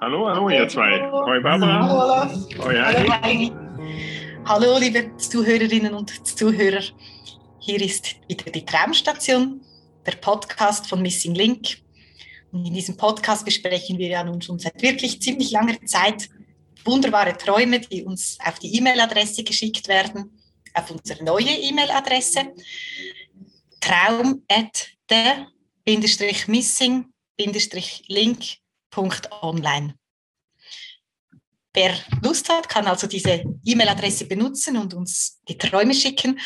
heute. Hallo, hallo ihr zwei. Hoi Barbara. Hallo Olaf. Hoi Heidi. Hallo liebe Zuhörerinnen und Zuhörer. Hier ist wieder die Traumstation, der Podcast von Missing Link. Und in diesem Podcast besprechen wir ja nun schon seit wirklich ziemlich langer Zeit wunderbare Träume, die uns auf die E-Mail-Adresse geschickt werden, auf unsere neue E-Mail-Adresse traum at the-missing-link.online. Wer Lust hat, kann also diese E-Mail-Adresse benutzen und uns die Träume schicken.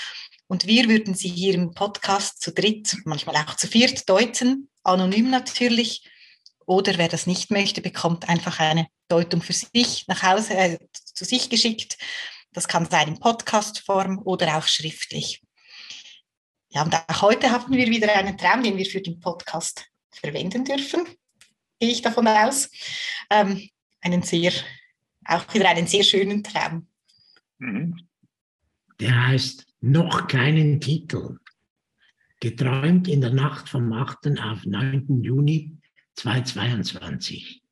Und wir würden sie hier im Podcast zu dritt, manchmal auch zu viert deuten, anonym natürlich. Oder wer das nicht möchte, bekommt einfach eine Deutung für sich nach Hause, äh, zu sich geschickt. Das kann sein in Podcastform oder auch schriftlich. Ja, und auch heute haben wir wieder einen Traum, den wir für den Podcast verwenden dürfen. Gehe ich davon aus. Ähm, einen sehr, auch wieder einen sehr schönen Traum. Mhm. Der heißt noch keinen Titel. Geträumt in der Nacht vom 8. auf 9. Juni 2022.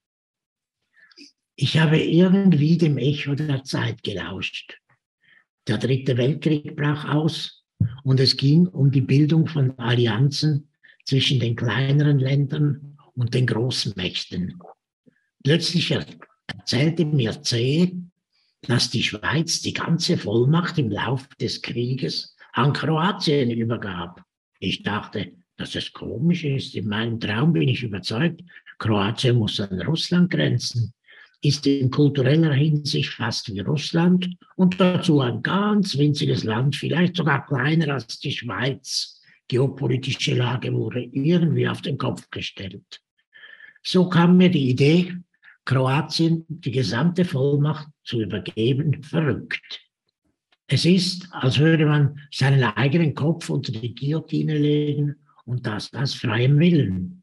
Ich habe irgendwie dem Echo der Zeit gelauscht. Der dritte Weltkrieg brach aus und es ging um die Bildung von Allianzen zwischen den kleineren Ländern und den Großmächten. Plötzlich erzählte mir C, dass die Schweiz die ganze Vollmacht im Lauf des Krieges an Kroatien übergab. Ich dachte, dass es komisch ist. In meinem Traum bin ich überzeugt, Kroatien muss an Russland grenzen, ist in kultureller Hinsicht fast wie Russland und dazu ein ganz winziges Land, vielleicht sogar kleiner als die Schweiz. Geopolitische Lage wurde irgendwie auf den Kopf gestellt. So kam mir die Idee, Kroatien die gesamte Vollmacht zu übergeben, verrückt. Es ist, als würde man seinen eigenen Kopf unter die Guillotine legen und das aus freiem Willen.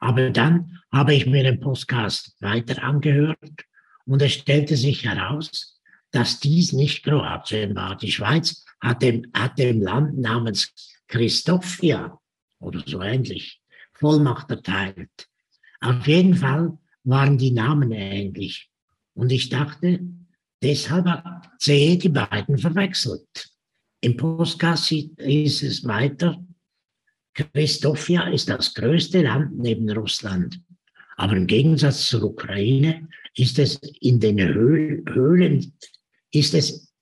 Aber dann habe ich mir den Podcast weiter angehört und es stellte sich heraus, dass dies nicht Kroatien war. Die Schweiz hat dem, hat dem Land namens Christophia oder so ähnlich Vollmacht erteilt. Auf jeden Fall waren die Namen ähnlich. Und ich dachte, deshalb hat C die beiden verwechselt. Im Podcast ist es weiter, Christophia ist das größte Land neben Russland. Aber im Gegensatz zur Ukraine ist es in den Höhlen, ist es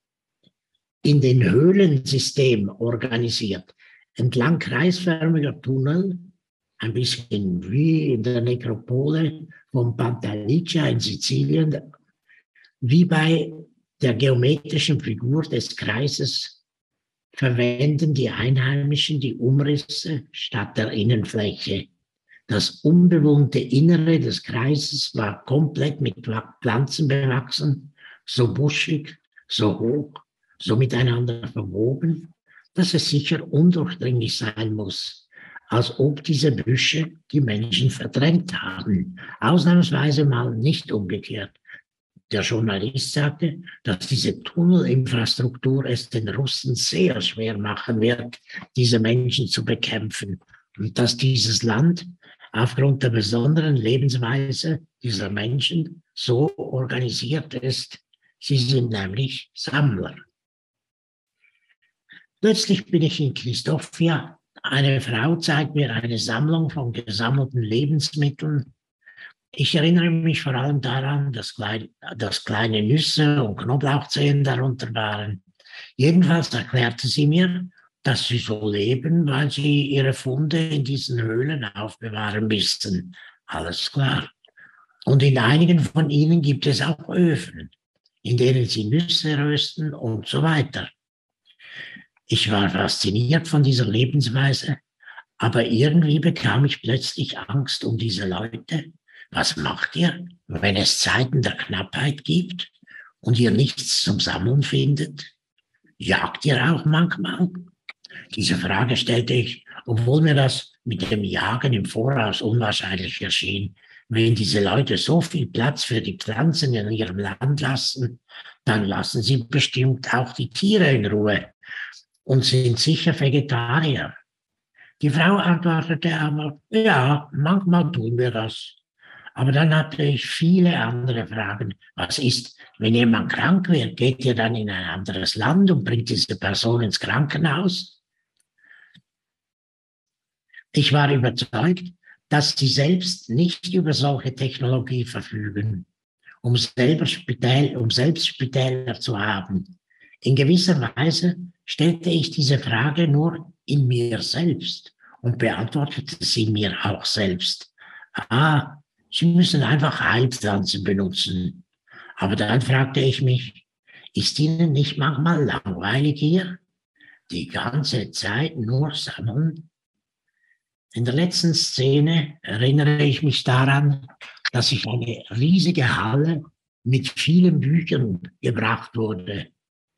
in den Höhlensystem organisiert. Entlang kreisförmiger Tunnel, ein bisschen wie in der Nekropole von Pantalicia in Sizilien, wie bei der geometrischen Figur des Kreises verwenden die Einheimischen die Umrisse statt der Innenfläche. Das unbewohnte Innere des Kreises war komplett mit Pflanzen bewachsen, so buschig, so hoch, so miteinander verwoben, dass es sicher undurchdringlich sein muss als ob diese Büsche die Menschen verdrängt haben. Ausnahmsweise mal nicht umgekehrt. Der Journalist sagte, dass diese Tunnelinfrastruktur es den Russen sehr schwer machen wird, diese Menschen zu bekämpfen und dass dieses Land aufgrund der besonderen Lebensweise dieser Menschen so organisiert ist. Sie sind nämlich Sammler. Plötzlich bin ich in Christophia eine Frau zeigt mir eine Sammlung von gesammelten Lebensmitteln. Ich erinnere mich vor allem daran, dass, klein, dass kleine Nüsse und Knoblauchzehen darunter waren. Jedenfalls erklärte sie mir, dass sie so leben, weil sie ihre Funde in diesen Höhlen aufbewahren müssen. Alles klar. Und in einigen von ihnen gibt es auch Öfen, in denen sie Nüsse rösten und so weiter. Ich war fasziniert von dieser Lebensweise, aber irgendwie bekam ich plötzlich Angst um diese Leute. Was macht ihr, wenn es Zeiten der Knappheit gibt und ihr nichts zum Sammeln findet? Jagt ihr auch manchmal? Diese Frage stellte ich, obwohl mir das mit dem Jagen im Voraus unwahrscheinlich erschien. Wenn diese Leute so viel Platz für die Pflanzen in ihrem Land lassen, dann lassen sie bestimmt auch die Tiere in Ruhe und sind sicher Vegetarier. Die Frau antwortete aber, ja, manchmal tun wir das. Aber dann hatte ich viele andere Fragen. Was ist, wenn jemand krank wird? Geht ihr dann in ein anderes Land und bringt diese Person ins Krankenhaus? Ich war überzeugt, dass sie selbst nicht über solche Technologie verfügen, um, selber Spitäl, um selbst Spitäler zu haben. In gewisser Weise stellte ich diese Frage nur in mir selbst und beantwortete sie mir auch selbst. Ah, Sie müssen einfach Heilpflanzen benutzen. Aber dann fragte ich mich, ist Ihnen nicht manchmal langweilig hier? Die ganze Zeit nur sammeln? In der letzten Szene erinnere ich mich daran, dass ich eine riesige Halle mit vielen Büchern gebracht wurde.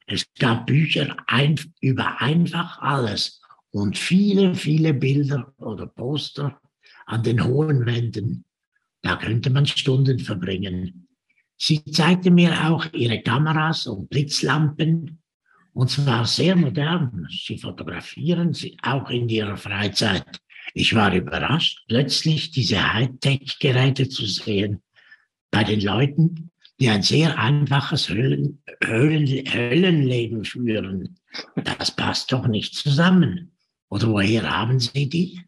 Es gab Bücher ein, über einfach alles und viele, viele Bilder oder Poster an den hohen Wänden. Da könnte man Stunden verbringen. Sie zeigte mir auch ihre Kameras und Blitzlampen, und zwar sehr modern. Sie fotografieren sie auch in ihrer Freizeit. Ich war überrascht, plötzlich diese Hightech-Geräte zu sehen bei den Leuten, die ein sehr einfaches Höhlen, Höhlen, Höllenleben führen. Das passt doch nicht zusammen. Oder woher haben Sie die?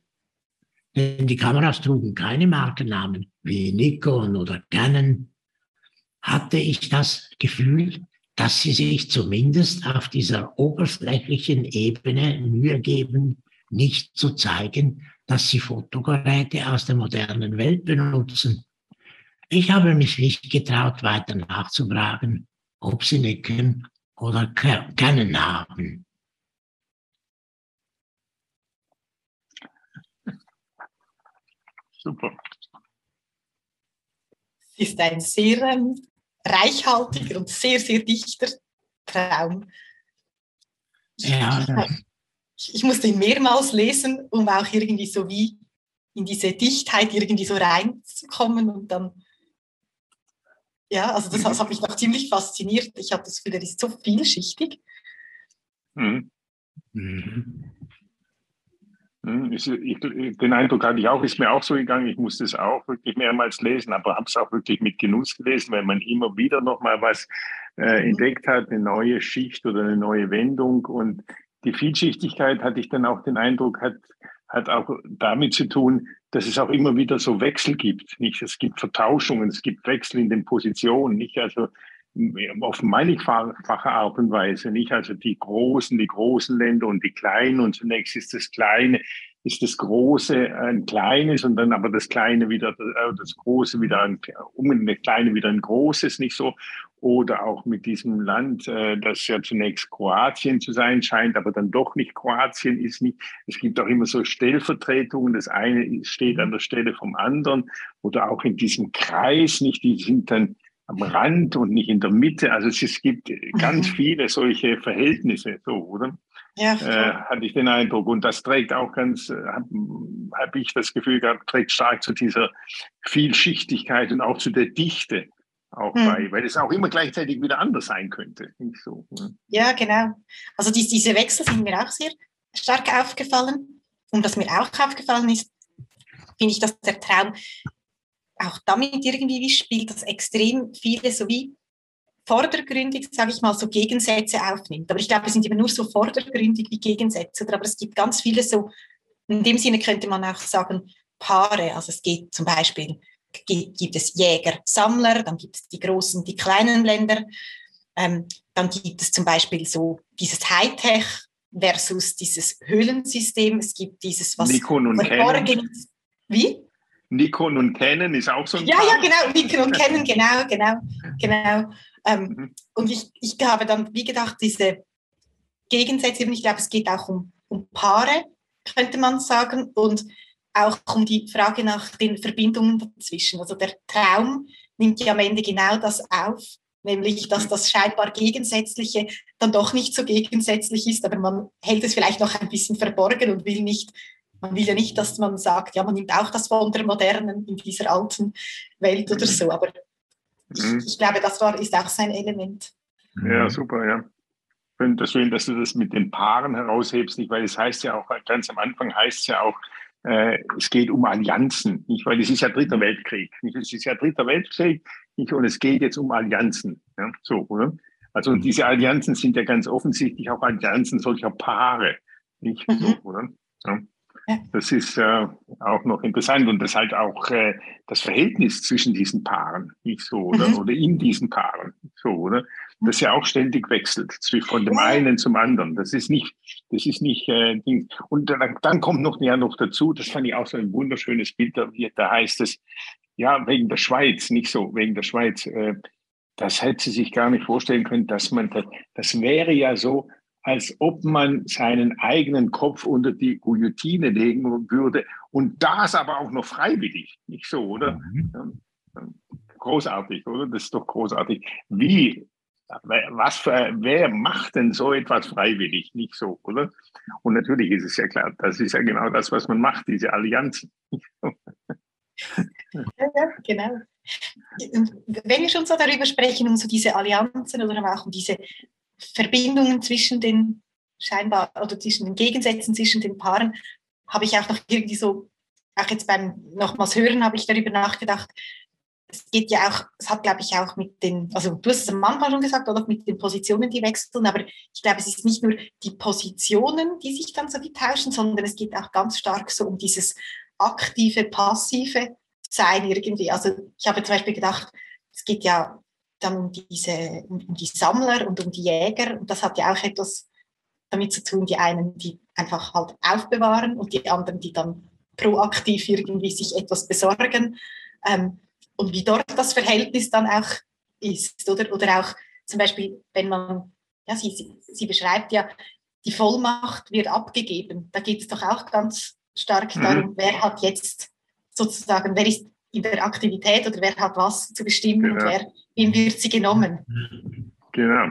Denn die Kameras trugen keine Markennamen wie Nikon oder Canon. Hatte ich das Gefühl, dass sie sich zumindest auf dieser oberflächlichen Ebene Mühe geben, nicht zu zeigen, dass sie Fotogeräte aus der modernen Welt benutzen. Ich habe mich nicht getraut, weiter nachzufragen, ob sie Nikon oder Canon haben. Super. Es ist ein sehr ähm, reichhaltiger und sehr, sehr dichter Traum. Ja, ich, ich musste ihn mehrmals lesen, um auch irgendwie so wie in diese Dichtheit irgendwie so reinzukommen und dann ja, also das, das hat mich noch ziemlich fasziniert. Ich habe das Gefühl, er ist so vielschichtig. Mhm. Mhm. Hm, ich, den Eindruck hatte ich auch, ist mir auch so gegangen. Ich musste es auch wirklich mehrmals lesen, aber habe es auch wirklich mit Genuss gelesen, weil man immer wieder nochmal was äh, mhm. entdeckt hat, eine neue Schicht oder eine neue Wendung. Und die Vielschichtigkeit hatte ich dann auch den Eindruck, hat, hat auch damit zu tun, dass es auch immer wieder so Wechsel gibt. Nicht? Es gibt Vertauschungen, es gibt Wechsel in den Positionen. Nicht? Also auf mannigfache Art und Weise, nicht? Also die großen, die großen Länder und die kleinen und zunächst ist das Kleine, ist das Große ein kleines und dann aber das Kleine wieder, äh, das Große wieder ein, um das Kleine wieder ein Großes, nicht so? Oder auch mit diesem Land, äh, das ja zunächst Kroatien zu sein scheint, aber dann doch nicht Kroatien ist nicht. Es gibt auch immer so Stellvertretungen. Das eine steht an der Stelle vom anderen oder auch in diesem Kreis, nicht? Die sind dann am Rand und nicht in der Mitte. Also es, gibt ganz mhm. viele solche Verhältnisse, so, oder? Ja, äh, hatte ich den Eindruck. Und das trägt auch ganz, äh, habe hab ich das Gefühl gehabt, trägt stark zu dieser Vielschichtigkeit und auch zu der Dichte auch hm. bei, weil es auch immer gleichzeitig wieder anders sein könnte. So, ne? Ja, genau. Also die, diese Wechsel sind mir auch sehr stark aufgefallen. Und was mir auch aufgefallen ist, finde ich, dass der Traum auch damit irgendwie wie spielt, dass extrem viele so wie vordergründig, sage ich mal, so Gegensätze aufnimmt. Aber ich glaube, es sind immer nur so vordergründig wie Gegensätze. Aber es gibt ganz viele so, in dem Sinne könnte man auch sagen, Paare. Also es geht zum Beispiel, gibt es Jäger, Sammler, dann gibt es die großen, die kleinen Länder. Ähm, dann gibt es zum Beispiel so dieses Hightech versus dieses Höhlensystem. Es gibt dieses, was Nikon und Canon. Wie? Nikon und Canon ist auch so ein Ja, Paar. ja, genau, Nikon und Canon, genau, genau, genau. Ähm, mhm. Und ich, ich habe dann, wie gedacht, diese Gegensätze, ich glaube, es geht auch um, um Paare, könnte man sagen, und auch um die Frage nach den Verbindungen dazwischen. Also der Traum nimmt ja am Ende genau das auf, nämlich dass das scheinbar Gegensätzliche dann doch nicht so gegensätzlich ist, aber man hält es vielleicht noch ein bisschen verborgen und will nicht, man will ja nicht, dass man sagt, ja, man nimmt auch das von der modernen in dieser alten Welt oder so, aber mhm. ich, ich, glaube, das war, ist auch sein Element. Ja, super, ja. Ich finde das schön, dass du das mit den Paaren heraushebst, nicht? weil es heißt ja auch, ganz am Anfang heißt es ja auch, äh, es geht um Allianzen, nicht? weil es ist ja dritter Weltkrieg. Nicht? Es ist ja dritter Weltkrieg nicht? und es geht jetzt um Allianzen. Ja? So, oder? Also mhm. diese Allianzen sind ja ganz offensichtlich auch Allianzen solcher Paare. Nicht? So, mhm. oder? Ja. Das ist äh, auch noch interessant und das halt auch äh, das Verhältnis zwischen diesen Paaren, nicht so, oder? Mhm. Oder in diesen Paaren, so, oder? Das ja auch ständig wechselt, von dem einen zum anderen. Das ist nicht, das ist nicht, äh. Und dann, dann kommt noch, ja, noch dazu, das fand ich auch so ein wunderschönes Bild, da, da heißt es, ja, wegen der Schweiz, nicht so, wegen der Schweiz, äh, das hätte sie sich gar nicht vorstellen können, dass man, das, das wäre ja so, als ob man seinen eigenen Kopf unter die Guillotine legen würde und das aber auch noch freiwillig, nicht so, oder? Mhm. Großartig, oder? Das ist doch großartig. Wie, was für, wer macht denn so etwas freiwillig, nicht so, oder? Und natürlich ist es ja klar, das ist ja genau das, was man macht, diese Allianzen. Ja, genau. Wenn wir schon so darüber sprechen, um so diese Allianzen oder auch um diese Verbindungen zwischen den scheinbar oder zwischen den Gegensätzen zwischen den Paaren habe ich auch noch irgendwie so, auch jetzt beim nochmals Hören habe ich darüber nachgedacht. Es geht ja auch, es hat glaube ich auch mit den, also du hast es am Anfang schon gesagt, oder mit den Positionen, die wechseln, aber ich glaube, es ist nicht nur die Positionen, die sich dann so wie tauschen, sondern es geht auch ganz stark so um dieses aktive, passive Sein irgendwie. Also ich habe zum Beispiel gedacht, es geht ja dann um, diese, um die Sammler und um die Jäger. Und das hat ja auch etwas damit zu tun, die einen, die einfach halt aufbewahren und die anderen, die dann proaktiv irgendwie sich etwas besorgen. Ähm, und wie dort das Verhältnis dann auch ist. Oder, oder auch zum Beispiel, wenn man, ja, sie, sie, sie beschreibt ja, die Vollmacht wird abgegeben. Da geht es doch auch ganz stark mhm. darum, wer hat jetzt sozusagen, wer ist in der Aktivität oder wer hat was zu bestimmen genau. und wer, wem wird sie genommen. Genau.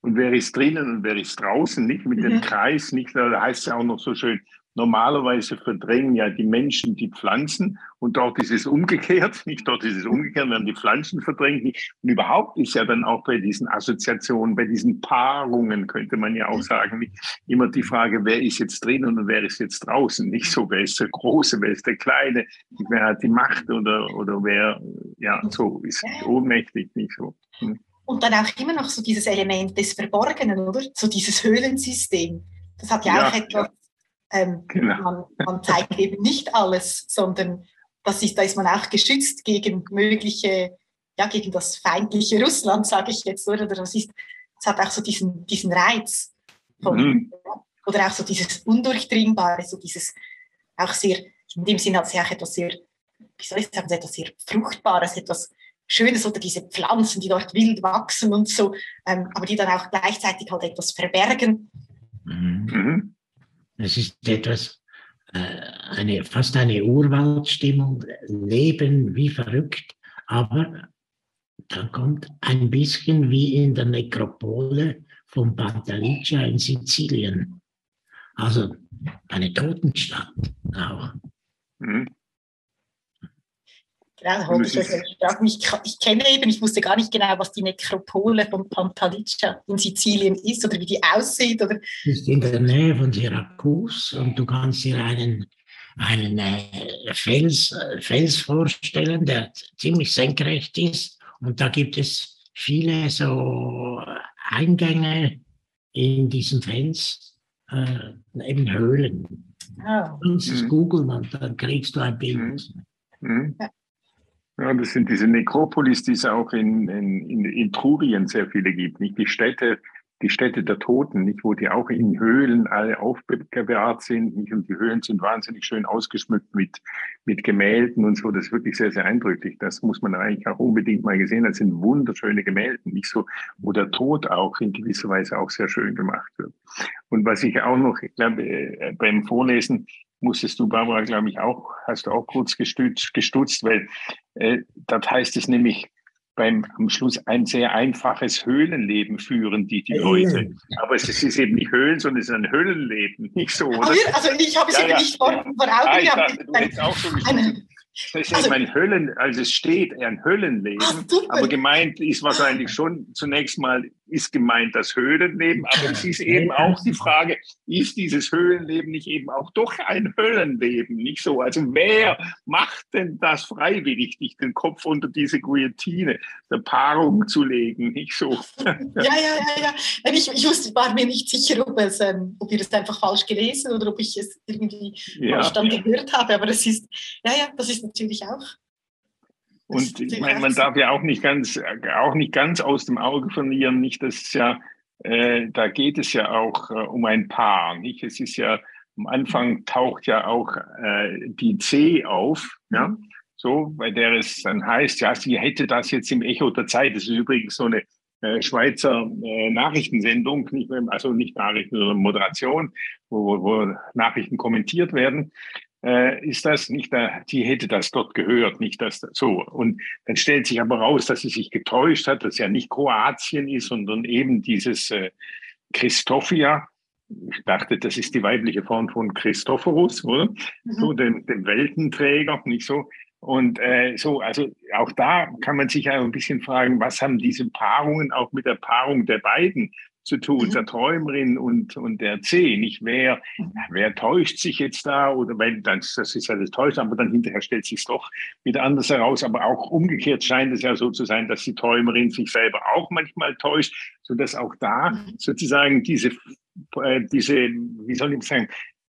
Und wer ist drinnen und wer ist draußen, nicht mit dem mhm. Kreis, nicht, da heißt es ja auch noch so schön, Normalerweise verdrängen ja die Menschen die Pflanzen und dort ist es umgekehrt, nicht dort ist es umgekehrt, werden die Pflanzen verdrängt. Und überhaupt ist ja dann auch bei diesen Assoziationen, bei diesen Paarungen, könnte man ja auch mhm. sagen, immer die Frage, wer ist jetzt drin und wer ist jetzt draußen. Nicht so, wer ist der Große, wer ist der Kleine, wer hat die Macht oder, oder wer, ja, so ist ohnmächtig, nicht so. Hm. Und dann auch immer noch so dieses Element des Verborgenen, oder? So dieses Höhlensystem. Das hat ja, ja auch etwas ähm, genau. man, man, zeigt eben nicht alles, sondern das ist, da ist man auch geschützt gegen mögliche, ja, gegen das feindliche Russland, sage ich jetzt, oder? Das, ist, das hat auch so diesen, diesen Reiz. Von, mhm. Oder auch so dieses Undurchdringbare, so dieses auch sehr, in dem Sinne hat es ja auch etwas sehr, wie soll ich sagen, etwas sehr Fruchtbares, etwas Schönes oder diese Pflanzen, die dort wild wachsen und so, ähm, aber die dann auch gleichzeitig halt etwas verbergen. Mhm. Es ist etwas, äh, eine, fast eine Urwaldstimmung, Leben wie verrückt, aber dann kommt ein bisschen wie in der Nekropole von Pantalicia in Sizilien. Also eine Totenstadt auch. Mhm. Genau, ich, ich, ich kenne eben, ich wusste gar nicht genau, was die Nekropole von Pantalicia in Sizilien ist oder wie die aussieht. Oder ist in der Nähe von Syrakus und du kannst dir einen, einen äh, Fels, äh, Fels vorstellen, der ziemlich senkrecht ist und da gibt es viele so Eingänge in diesen Fels, äh, eben Höhlen. Oh. Das mhm. googeln und dann kriegst du ein Bild. Mhm. Mhm. Ja, das sind diese Nekropolis, die es auch in, in, in Etrurien sehr viele gibt, nicht die Städte, die Städte der Toten, nicht, wo die auch in Höhlen alle aufbewahrt sind, nicht, und die Höhlen sind wahnsinnig schön ausgeschmückt mit, mit Gemälden und so, das ist wirklich sehr, sehr eindrücklich. Das muss man eigentlich auch unbedingt mal gesehen. Das sind wunderschöne Gemälde, nicht so, wo der Tod auch in gewisser Weise auch sehr schön gemacht wird. Und was ich auch noch, ich glaube, äh, beim Vorlesen musstest du, Barbara, glaube ich, auch, hast du auch kurz gestutzt, gestutzt weil äh, dort heißt es nämlich, beim am Schluss ein sehr einfaches Höhlenleben führen, die, die Leute. Aber es ist eben nicht Höhlen, sondern es ist ein Höhlenleben, nicht so, oder? Also ich habe es ja, ja, nicht vor, vor Augen ah, ich gehabt. dachte, du hättest auch so gesprochen. Das ist also, ein Höllen, also es steht ein Höllenleben, ach, aber gemeint ist wahrscheinlich schon zunächst mal ist gemeint das Höhlenleben, aber es ist eben auch die Frage, ist dieses Höhlenleben nicht eben auch doch ein Höllenleben, nicht so? Also wer macht denn das freiwillig, dich den Kopf unter diese Guillotine der Paarung zu legen, nicht so? Ja, ja, ja, ja. Ich, ich wusste, war mir nicht sicher, ob, es, ähm, ob ihr das einfach falsch gelesen oder ob ich es irgendwie ja. falsch dann gehört habe, aber es ist, ja, ja, das ist natürlich auch und ich meine, man darf ja auch nicht ganz, auch nicht ganz aus dem Auge verlieren, nicht, dass es ja, äh, da geht es ja auch äh, um ein Paar, nicht? Es ist ja, am Anfang taucht ja auch äh, die C auf, ja, so, bei der es dann heißt, ja, sie hätte das jetzt im Echo der Zeit. Das ist übrigens so eine äh, Schweizer äh, Nachrichtensendung, nicht mehr, also nicht Nachrichten, sondern Moderation, wo, wo Nachrichten kommentiert werden äh, ist das nicht, da, die hätte das dort gehört, nicht das so. Und dann stellt sich aber raus, dass sie sich getäuscht hat, dass ja nicht Kroatien ist, sondern eben dieses äh, Christophia. Ich dachte, das ist die weibliche Form von Christophorus, oder? Mhm. So, dem, dem Weltenträger, nicht so. Und äh, so, also auch da kann man sich ja ein bisschen fragen, was haben diese Paarungen auch mit der Paarung der beiden zu tun, mhm. der Träumerin und, und der C. Nicht wer, mhm. wer täuscht sich jetzt da oder wenn, das, das ist alles täuscht, aber dann hinterher stellt sich doch wieder anders heraus. Aber auch umgekehrt scheint es ja so zu sein, dass die Träumerin sich selber auch manchmal täuscht, so dass auch da mhm. sozusagen diese, äh, diese, wie soll ich sagen,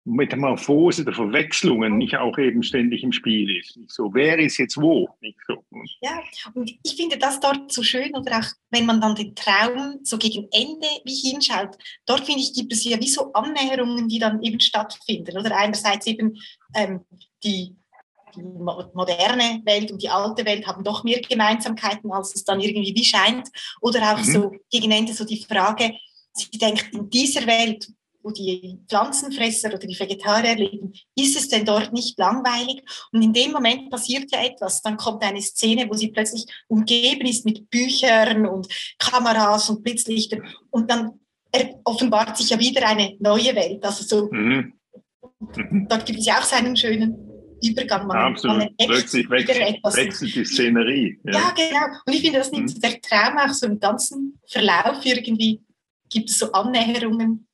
Metamorphose der Verwechslungen nicht auch eben ständig im Spiel ist. Nicht so, wer ist jetzt wo? Nicht so. Ja, und ich finde das dort so schön, oder auch wenn man dann den Traum so gegen Ende wie hinschaut, dort finde ich, gibt es ja wie so Annäherungen, die dann eben stattfinden. Oder einerseits eben ähm, die, die moderne Welt und die alte Welt haben doch mehr Gemeinsamkeiten, als es dann irgendwie wie scheint. Oder auch mhm. so gegen Ende so die Frage, sie denkt, in dieser Welt, wo die Pflanzenfresser oder die Vegetarier leben, ist es denn dort nicht langweilig? Und in dem Moment passiert ja etwas. Dann kommt eine Szene, wo sie plötzlich umgeben ist mit Büchern und Kameras und Blitzlichtern. Und dann offenbart sich ja wieder eine neue Welt. Also so, mhm. Dort gibt es ja auch seinen schönen Übergang. Man, Absolut. Man Plötzlich wechselt, wechselt die Szenerie. Ja. ja. genau. Und ich finde, das nimmt mhm. der Traum auch so im ganzen Verlauf irgendwie, gibt es so Annäherungen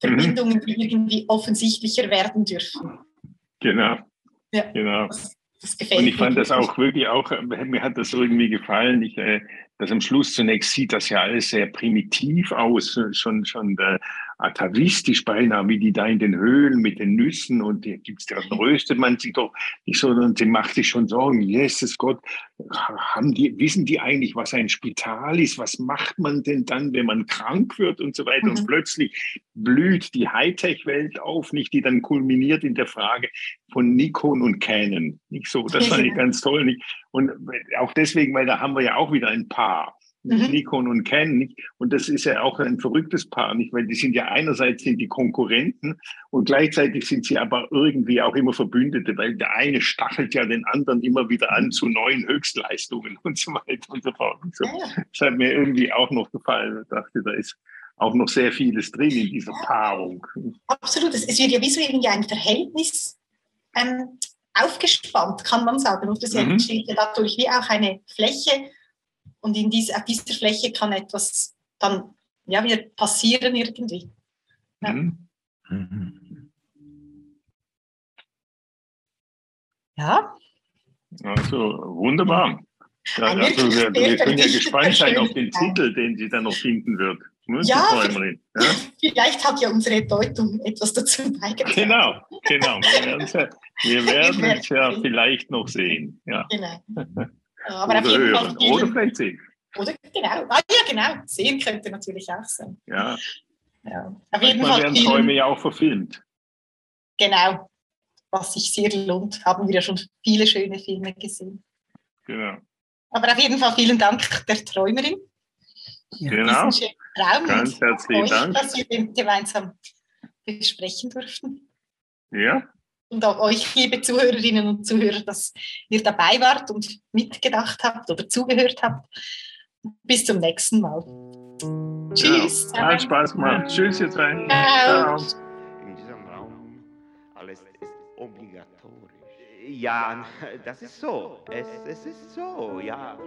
Verbindungen, mhm. die irgendwie offensichtlicher werden dürfen. Genau. Ja, genau. Das, das gefällt Und ich fand das auch wirklich auch, mir hat das irgendwie gefallen. Ich, äh, dass am Schluss zunächst sieht das ja alles sehr primitiv aus, schon, schon äh, atavistisch beinahe, wie die da in den Höhlen mit den Nüssen und die gibt's, da röstet man sich doch nicht so und sie macht sich schon Sorgen, Jesus Gott, haben die, wissen die eigentlich, was ein Spital ist? Was macht man denn dann, wenn man krank wird und so weiter? Mhm. Und plötzlich blüht die Hightech-Welt auf, nicht die dann kulminiert in der Frage von Nikon und Canon. Nicht so, das fand ich ganz toll. Nicht? Und auch deswegen, weil da haben wir ja auch wieder ein Paar mhm. Nikon und Canon. Nicht? Und das ist ja auch ein verrücktes Paar, nicht? Weil die sind ja einerseits sind die Konkurrenten und gleichzeitig sind sie aber irgendwie auch immer Verbündete, weil der eine stachelt ja den anderen immer wieder an zu neuen Höchstleistungen und so weiter und so fort. Und so. Das hat mir irgendwie auch noch gefallen. Ich dachte, da ist auch noch sehr vieles drin in dieser Paarung. Absolut. Es wird ja wie so irgendwie ein Verhältnis ähm, aufgespannt, kann man sagen. Und das mhm. entsteht ja dadurch wie auch eine Fläche, und in dieser, auf dieser Fläche kann etwas dann ja, wieder passieren irgendwie. Ja. Mhm. ja. Also wunderbar. Ja, also wir, wir können ja gespannt sein auf den Titel, den sie dann noch finden wird. Ja, ja, vielleicht hat ja unsere Deutung etwas dazu beigetragen. Genau, genau. Wir werden es ja, ja vielleicht noch sehen. Ja. Genau. Aber oder hören. Fall oder vielleicht sehen. Oder genau. Ah, ja, genau. Sehen könnte natürlich auch sein. Ja. ja. Auf jeden Fall werden Träume ja auch verfilmt. Genau. Was sich sehr lohnt, haben wir ja schon viele schöne Filme gesehen. Genau. Aber auf jeden Fall vielen Dank der Träumerin. Ja, genau. Traum Ganz herzlichen euch, Dank. Dass wir den gemeinsam besprechen durften. Ja, Und auch euch, liebe Zuhörerinnen und Zuhörer, dass ihr dabei wart und mitgedacht habt oder zugehört habt. Bis zum nächsten Mal. Tschüss. Ja, hat Spaß gemacht. Tschüss, ihr drei. Ciao. Ciao. In diesem Raum alles ist obligatorisch. Ja, das ist so. Es, es ist so, ja.